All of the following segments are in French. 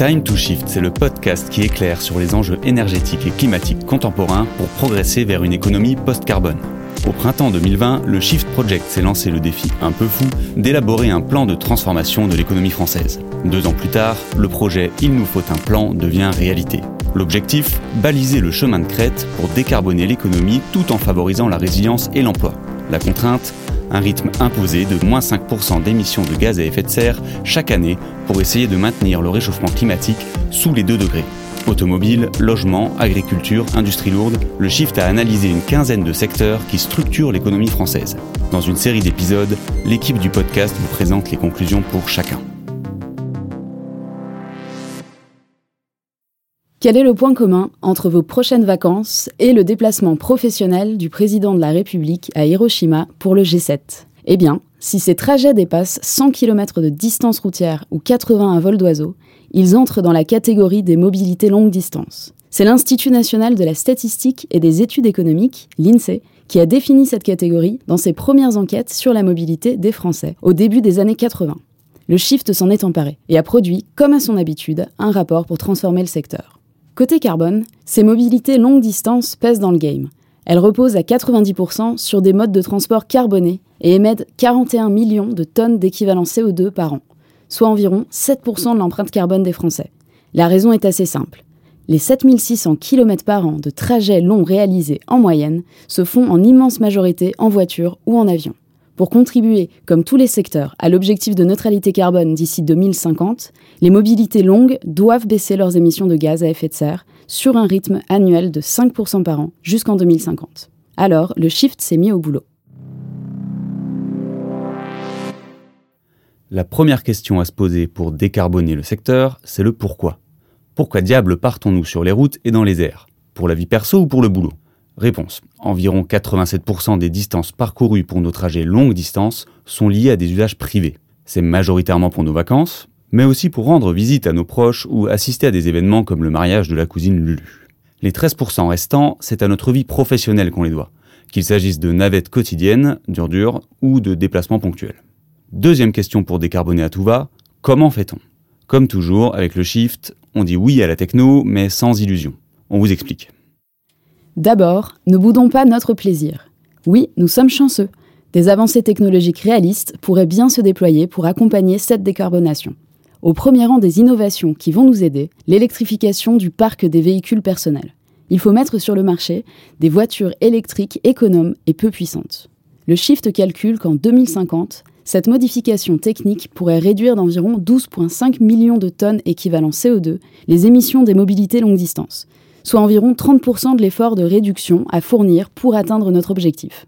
Time to Shift, c'est le podcast qui éclaire sur les enjeux énergétiques et climatiques contemporains pour progresser vers une économie post-carbone. Au printemps 2020, le Shift Project s'est lancé le défi un peu fou d'élaborer un plan de transformation de l'économie française. Deux ans plus tard, le projet Il nous faut un plan devient réalité. L'objectif Baliser le chemin de crête pour décarboner l'économie tout en favorisant la résilience et l'emploi. La contrainte un rythme imposé de moins 5% d'émissions de gaz à effet de serre chaque année pour essayer de maintenir le réchauffement climatique sous les 2 degrés. Automobile, logement, agriculture, industrie lourde, le Shift a analysé une quinzaine de secteurs qui structurent l'économie française. Dans une série d'épisodes, l'équipe du podcast vous présente les conclusions pour chacun. Quel est le point commun entre vos prochaines vacances et le déplacement professionnel du président de la République à Hiroshima pour le G7 Eh bien, si ces trajets dépassent 100 km de distance routière ou 80 à vol d'oiseau, ils entrent dans la catégorie des mobilités longue distance. C'est l'Institut national de la statistique et des études économiques, l'INSEE, qui a défini cette catégorie dans ses premières enquêtes sur la mobilité des Français au début des années 80. Le Shift s'en est emparé et a produit, comme à son habitude, un rapport pour transformer le secteur. Côté carbone, ces mobilités longue distance pèsent dans le game. Elles reposent à 90% sur des modes de transport carbonés et émettent 41 millions de tonnes d'équivalent CO2 par an, soit environ 7% de l'empreinte carbone des Français. La raison est assez simple. Les 7600 km par an de trajets longs réalisés en moyenne se font en immense majorité en voiture ou en avion. Pour contribuer, comme tous les secteurs, à l'objectif de neutralité carbone d'ici 2050, les mobilités longues doivent baisser leurs émissions de gaz à effet de serre sur un rythme annuel de 5% par an jusqu'en 2050. Alors, le shift s'est mis au boulot. La première question à se poser pour décarboner le secteur, c'est le pourquoi. Pourquoi diable partons-nous sur les routes et dans les airs? Pour la vie perso ou pour le boulot? Réponse. Environ 87% des distances parcourues pour nos trajets longue distance sont liées à des usages privés. C'est majoritairement pour nos vacances, mais aussi pour rendre visite à nos proches ou assister à des événements comme le mariage de la cousine Lulu. Les 13% restants, c'est à notre vie professionnelle qu'on les doit, qu'il s'agisse de navettes quotidiennes, dur-dur, ou de déplacements ponctuels. Deuxième question pour décarboner à tout va, comment fait-on? Comme toujours, avec le shift, on dit oui à la techno, mais sans illusion. On vous explique. D'abord, ne boudons pas notre plaisir. Oui, nous sommes chanceux. Des avancées technologiques réalistes pourraient bien se déployer pour accompagner cette décarbonation. Au premier rang des innovations qui vont nous aider, l'électrification du parc des véhicules personnels. Il faut mettre sur le marché des voitures électriques économes et peu puissantes. Le Shift calcule qu'en 2050, cette modification technique pourrait réduire d'environ 12,5 millions de tonnes équivalent CO2 les émissions des mobilités longue distance, soit environ 30% de l'effort de réduction à fournir pour atteindre notre objectif.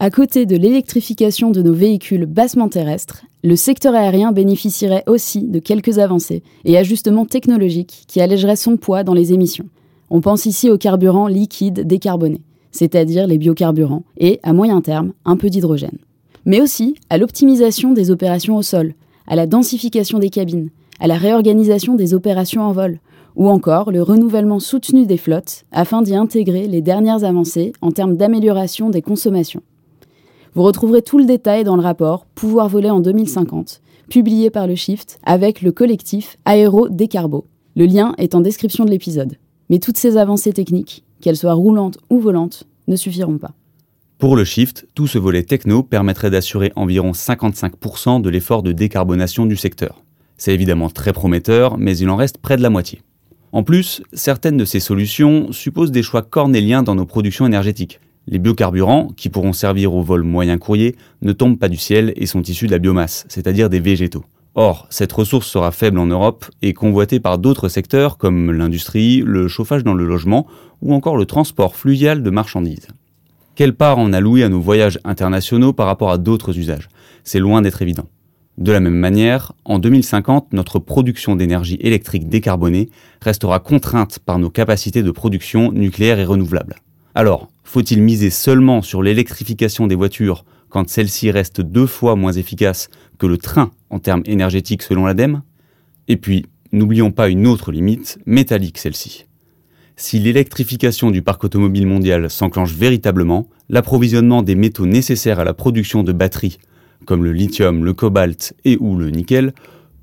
À côté de l'électrification de nos véhicules bassement terrestres, le secteur aérien bénéficierait aussi de quelques avancées et ajustements technologiques qui allégeraient son poids dans les émissions. On pense ici aux carburants liquides décarbonés, c'est-à-dire les biocarburants, et, à moyen terme, un peu d'hydrogène. Mais aussi à l'optimisation des opérations au sol, à la densification des cabines, à la réorganisation des opérations en vol, ou encore le renouvellement soutenu des flottes afin d'y intégrer les dernières avancées en termes d'amélioration des consommations. Vous retrouverez tout le détail dans le rapport Pouvoir voler en 2050, publié par le Shift avec le collectif Aéro Décarbo. Le lien est en description de l'épisode. Mais toutes ces avancées techniques, qu'elles soient roulantes ou volantes, ne suffiront pas. Pour le Shift, tout ce volet techno permettrait d'assurer environ 55% de l'effort de décarbonation du secteur. C'est évidemment très prometteur, mais il en reste près de la moitié. En plus, certaines de ces solutions supposent des choix cornéliens dans nos productions énergétiques. Les biocarburants, qui pourront servir au vol moyen courrier, ne tombent pas du ciel et sont issus de la biomasse, c'est-à-dire des végétaux. Or, cette ressource sera faible en Europe et convoitée par d'autres secteurs comme l'industrie, le chauffage dans le logement ou encore le transport fluvial de marchandises. Quelle part en allouer à nos voyages internationaux par rapport à d'autres usages? C'est loin d'être évident. De la même manière, en 2050, notre production d'énergie électrique décarbonée restera contrainte par nos capacités de production nucléaire et renouvelable. Alors, faut-il miser seulement sur l'électrification des voitures quand celle-ci reste deux fois moins efficace que le train en termes énergétiques selon l'ADEME? Et puis, n'oublions pas une autre limite, métallique celle-ci. Si l'électrification du parc automobile mondial s'enclenche véritablement, l'approvisionnement des métaux nécessaires à la production de batteries comme le lithium, le cobalt et ou le nickel,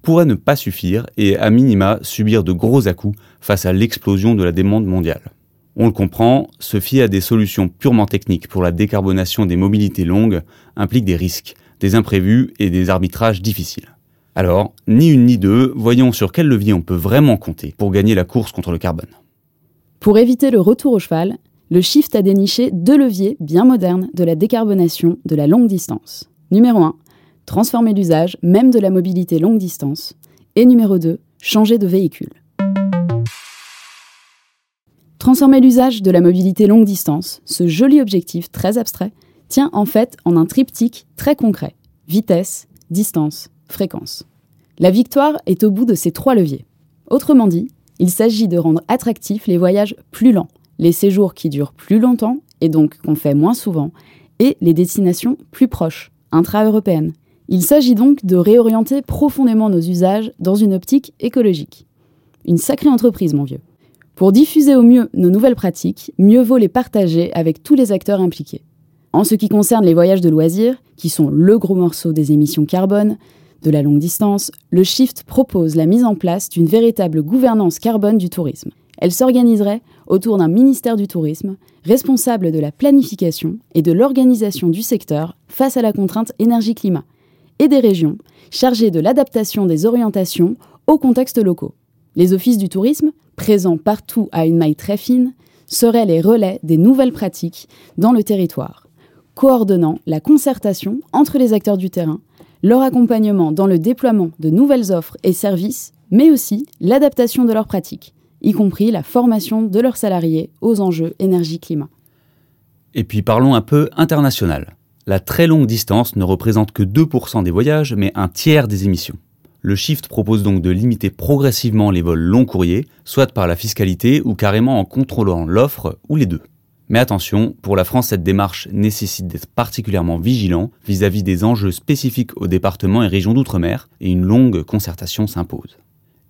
pourrait ne pas suffire et à minima subir de gros à-coups face à l'explosion de la demande mondiale. On le comprend, se fier à des solutions purement techniques pour la décarbonation des mobilités longues implique des risques, des imprévus et des arbitrages difficiles. Alors, ni une ni deux, voyons sur quel levier on peut vraiment compter pour gagner la course contre le carbone. Pour éviter le retour au cheval, le Shift a déniché deux leviers bien modernes de la décarbonation de la longue distance. Numéro 1, transformer l'usage même de la mobilité longue distance. Et numéro 2, changer de véhicule. Transformer l'usage de la mobilité longue distance, ce joli objectif très abstrait, tient en fait en un triptyque très concret. Vitesse, distance, fréquence. La victoire est au bout de ces trois leviers. Autrement dit, il s'agit de rendre attractifs les voyages plus lents, les séjours qui durent plus longtemps et donc qu'on fait moins souvent, et les destinations plus proches, intra-européennes. Il s'agit donc de réorienter profondément nos usages dans une optique écologique. Une sacrée entreprise, mon vieux. Pour diffuser au mieux nos nouvelles pratiques, mieux vaut les partager avec tous les acteurs impliqués. En ce qui concerne les voyages de loisirs, qui sont le gros morceau des émissions carbone, de la longue distance, le Shift propose la mise en place d'une véritable gouvernance carbone du tourisme. Elle s'organiserait autour d'un ministère du tourisme, responsable de la planification et de l'organisation du secteur face à la contrainte énergie-climat, et des régions chargées de l'adaptation des orientations aux contextes locaux. Les offices du tourisme, présents partout à une maille très fine, seraient les relais des nouvelles pratiques dans le territoire, coordonnant la concertation entre les acteurs du terrain, leur accompagnement dans le déploiement de nouvelles offres et services, mais aussi l'adaptation de leurs pratiques, y compris la formation de leurs salariés aux enjeux énergie-climat. Et puis parlons un peu international. La très longue distance ne représente que 2% des voyages, mais un tiers des émissions. Le Shift propose donc de limiter progressivement les vols long courriers, soit par la fiscalité ou carrément en contrôlant l'offre ou les deux. Mais attention, pour la France, cette démarche nécessite d'être particulièrement vigilant vis-à-vis des enjeux spécifiques aux départements et régions d'outre-mer, et une longue concertation s'impose.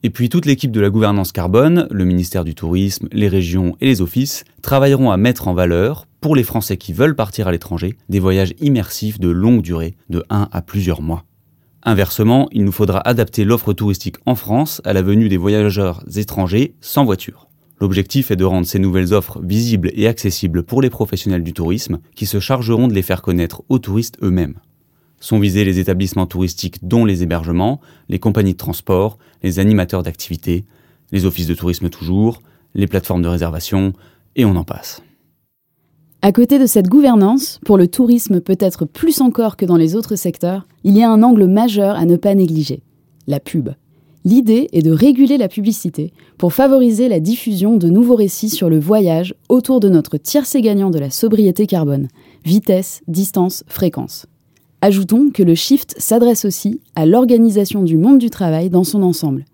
Et puis toute l'équipe de la gouvernance carbone, le ministère du Tourisme, les régions et les offices, travailleront à mettre en valeur, pour les Français qui veulent partir à l'étranger, des voyages immersifs de longue durée, de 1 à plusieurs mois. Inversement, il nous faudra adapter l'offre touristique en France à la venue des voyageurs étrangers sans voiture. L'objectif est de rendre ces nouvelles offres visibles et accessibles pour les professionnels du tourisme qui se chargeront de les faire connaître aux touristes eux-mêmes. Sont visés les établissements touristiques dont les hébergements, les compagnies de transport, les animateurs d'activités, les offices de tourisme toujours, les plateformes de réservation, et on en passe. À côté de cette gouvernance, pour le tourisme peut-être plus encore que dans les autres secteurs, il y a un angle majeur à ne pas négliger, la pub. L'idée est de réguler la publicité pour favoriser la diffusion de nouveaux récits sur le voyage autour de notre tiercé gagnant de la sobriété carbone, vitesse, distance, fréquence. Ajoutons que le shift s'adresse aussi à l'organisation du monde du travail dans son ensemble.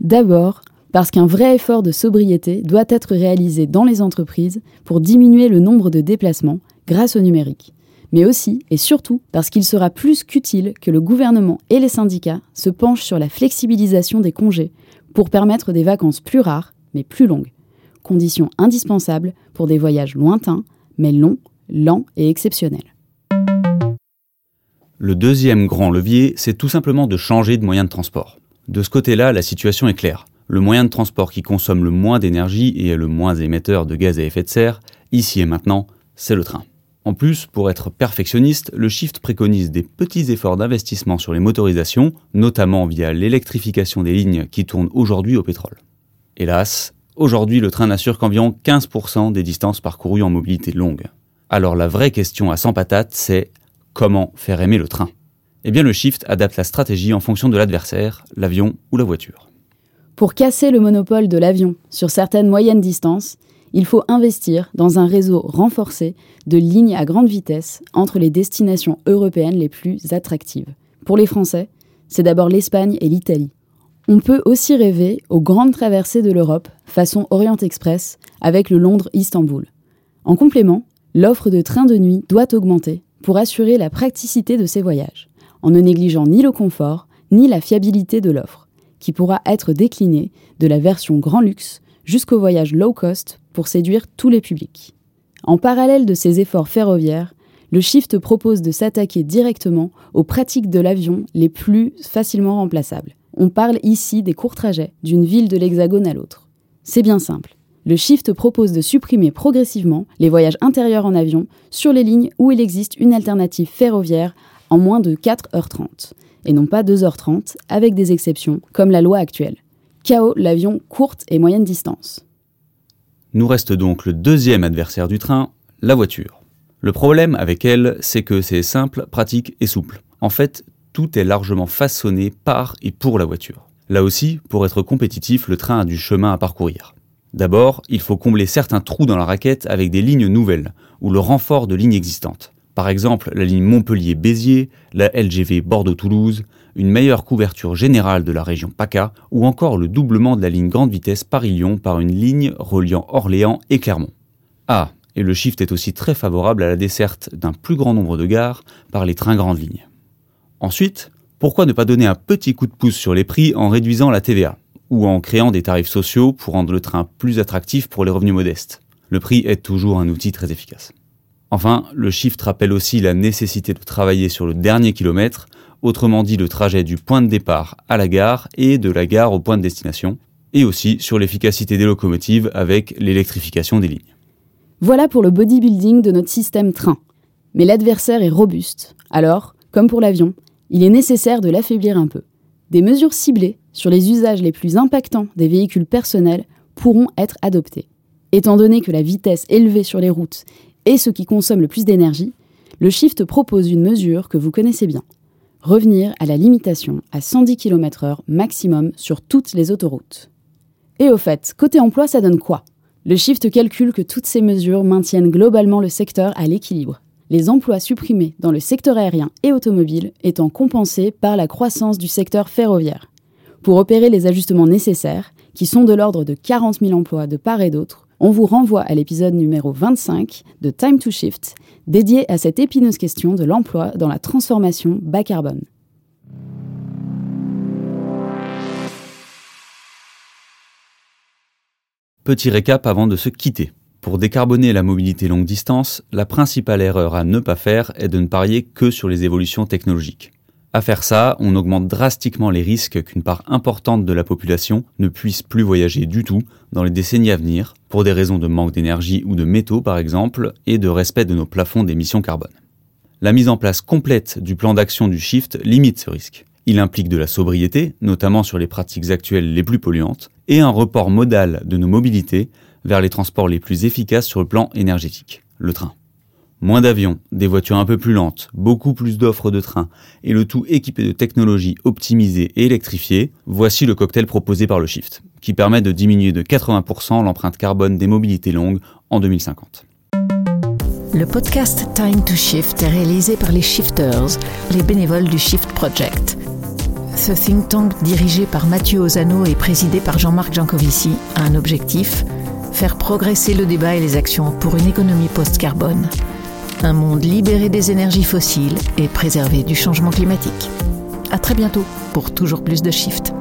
D'abord, parce qu'un vrai effort de sobriété doit être réalisé dans les entreprises pour diminuer le nombre de déplacements grâce au numérique. Mais aussi et surtout parce qu'il sera plus qu'utile que le gouvernement et les syndicats se penchent sur la flexibilisation des congés pour permettre des vacances plus rares mais plus longues. Condition indispensable pour des voyages lointains mais longs, lents et exceptionnels. Le deuxième grand levier, c'est tout simplement de changer de moyen de transport. De ce côté-là, la situation est claire. Le moyen de transport qui consomme le moins d'énergie et est le moins émetteur de gaz à effet de serre, ici et maintenant, c'est le train. En plus, pour être perfectionniste, le Shift préconise des petits efforts d'investissement sur les motorisations, notamment via l'électrification des lignes qui tournent aujourd'hui au pétrole. Hélas, aujourd'hui le train n'assure qu'environ 15% des distances parcourues en mobilité longue. Alors la vraie question à 100 patates, c'est Comment faire aimer le train Eh bien le shift adapte la stratégie en fonction de l'adversaire, l'avion ou la voiture. Pour casser le monopole de l'avion sur certaines moyennes distances, il faut investir dans un réseau renforcé de lignes à grande vitesse entre les destinations européennes les plus attractives. Pour les Français, c'est d'abord l'Espagne et l'Italie. On peut aussi rêver aux grandes traversées de l'Europe façon Orient Express avec le Londres-Istanbul. En complément, l'offre de trains de nuit doit augmenter pour assurer la praticité de ces voyages, en ne négligeant ni le confort ni la fiabilité de l'offre, qui pourra être déclinée de la version grand luxe jusqu'au voyage low cost pour séduire tous les publics. En parallèle de ces efforts ferroviaires, le Shift propose de s'attaquer directement aux pratiques de l'avion les plus facilement remplaçables, On parle ici des courts trajets d'une ville de l'Hexagone à l'autre. C'est bien simple. Le Shift propose de supprimer progressivement les voyages intérieurs en avion sur les lignes où il existe une alternative ferroviaire en moins de 4h30, et non pas 2h30, avec des exceptions comme la loi actuelle. KO l'avion courte et moyenne distance. Nous reste donc le deuxième adversaire du train, la voiture. Le problème avec elle, c'est que c'est simple, pratique et souple. En fait, tout est largement façonné par et pour la voiture. Là aussi, pour être compétitif, le train a du chemin à parcourir. D'abord, il faut combler certains trous dans la raquette avec des lignes nouvelles, ou le renfort de lignes existantes. Par exemple, la ligne Montpellier-Béziers, la LGV Bordeaux-Toulouse, une meilleure couverture générale de la région PACA, ou encore le doublement de la ligne grande vitesse Paris-Lyon par une ligne reliant Orléans et Clermont. Ah, et le shift est aussi très favorable à la desserte d'un plus grand nombre de gares par les trains grandes lignes. Ensuite, pourquoi ne pas donner un petit coup de pouce sur les prix en réduisant la TVA ou en créant des tarifs sociaux pour rendre le train plus attractif pour les revenus modestes Le prix est toujours un outil très efficace. Enfin, le shift rappelle aussi la nécessité de travailler sur le dernier kilomètre, autrement dit le trajet du point de départ à la gare et de la gare au point de destination, et aussi sur l'efficacité des locomotives avec l'électrification des lignes. Voilà pour le bodybuilding de notre système train. Mais l'adversaire est robuste, alors, comme pour l'avion, il est nécessaire de l'affaiblir un peu. Des mesures ciblées sur les usages les plus impactants des véhicules personnels pourront être adoptées. Étant donné que la vitesse élevée sur les routes est ce qui consomme le plus d'énergie, le Shift propose une mesure que vous connaissez bien. Revenir à la limitation à 110 km/h maximum sur toutes les autoroutes. Et au fait, côté emploi, ça donne quoi? Le Shift calcule que toutes ces mesures maintiennent globalement le secteur à l'équilibre les emplois supprimés dans le secteur aérien et automobile étant compensés par la croissance du secteur ferroviaire. Pour opérer les ajustements nécessaires, qui sont de l'ordre de 40 000 emplois de part et d'autre, on vous renvoie à l'épisode numéro 25 de Time to Shift, dédié à cette épineuse question de l'emploi dans la transformation bas carbone. Petit récap avant de se quitter. Pour décarboner la mobilité longue distance, la principale erreur à ne pas faire est de ne parier que sur les évolutions technologiques. À faire ça, on augmente drastiquement les risques qu'une part importante de la population ne puisse plus voyager du tout dans les décennies à venir, pour des raisons de manque d'énergie ou de métaux par exemple, et de respect de nos plafonds d'émissions carbone. La mise en place complète du plan d'action du Shift limite ce risque. Il implique de la sobriété, notamment sur les pratiques actuelles les plus polluantes, et un report modal de nos mobilités vers les transports les plus efficaces sur le plan énergétique, le train. Moins d'avions, des voitures un peu plus lentes, beaucoup plus d'offres de trains, et le tout équipé de technologies optimisées et électrifiées, voici le cocktail proposé par le Shift, qui permet de diminuer de 80% l'empreinte carbone des mobilités longues en 2050. Le podcast Time to Shift est réalisé par les Shifters, les bénévoles du Shift Project. Ce think tank dirigé par Mathieu Ozano et présidé par Jean-Marc Jancovici a un objectif faire progresser le débat et les actions pour une économie post-carbone, un monde libéré des énergies fossiles et préservé du changement climatique. À très bientôt pour toujours plus de Shift.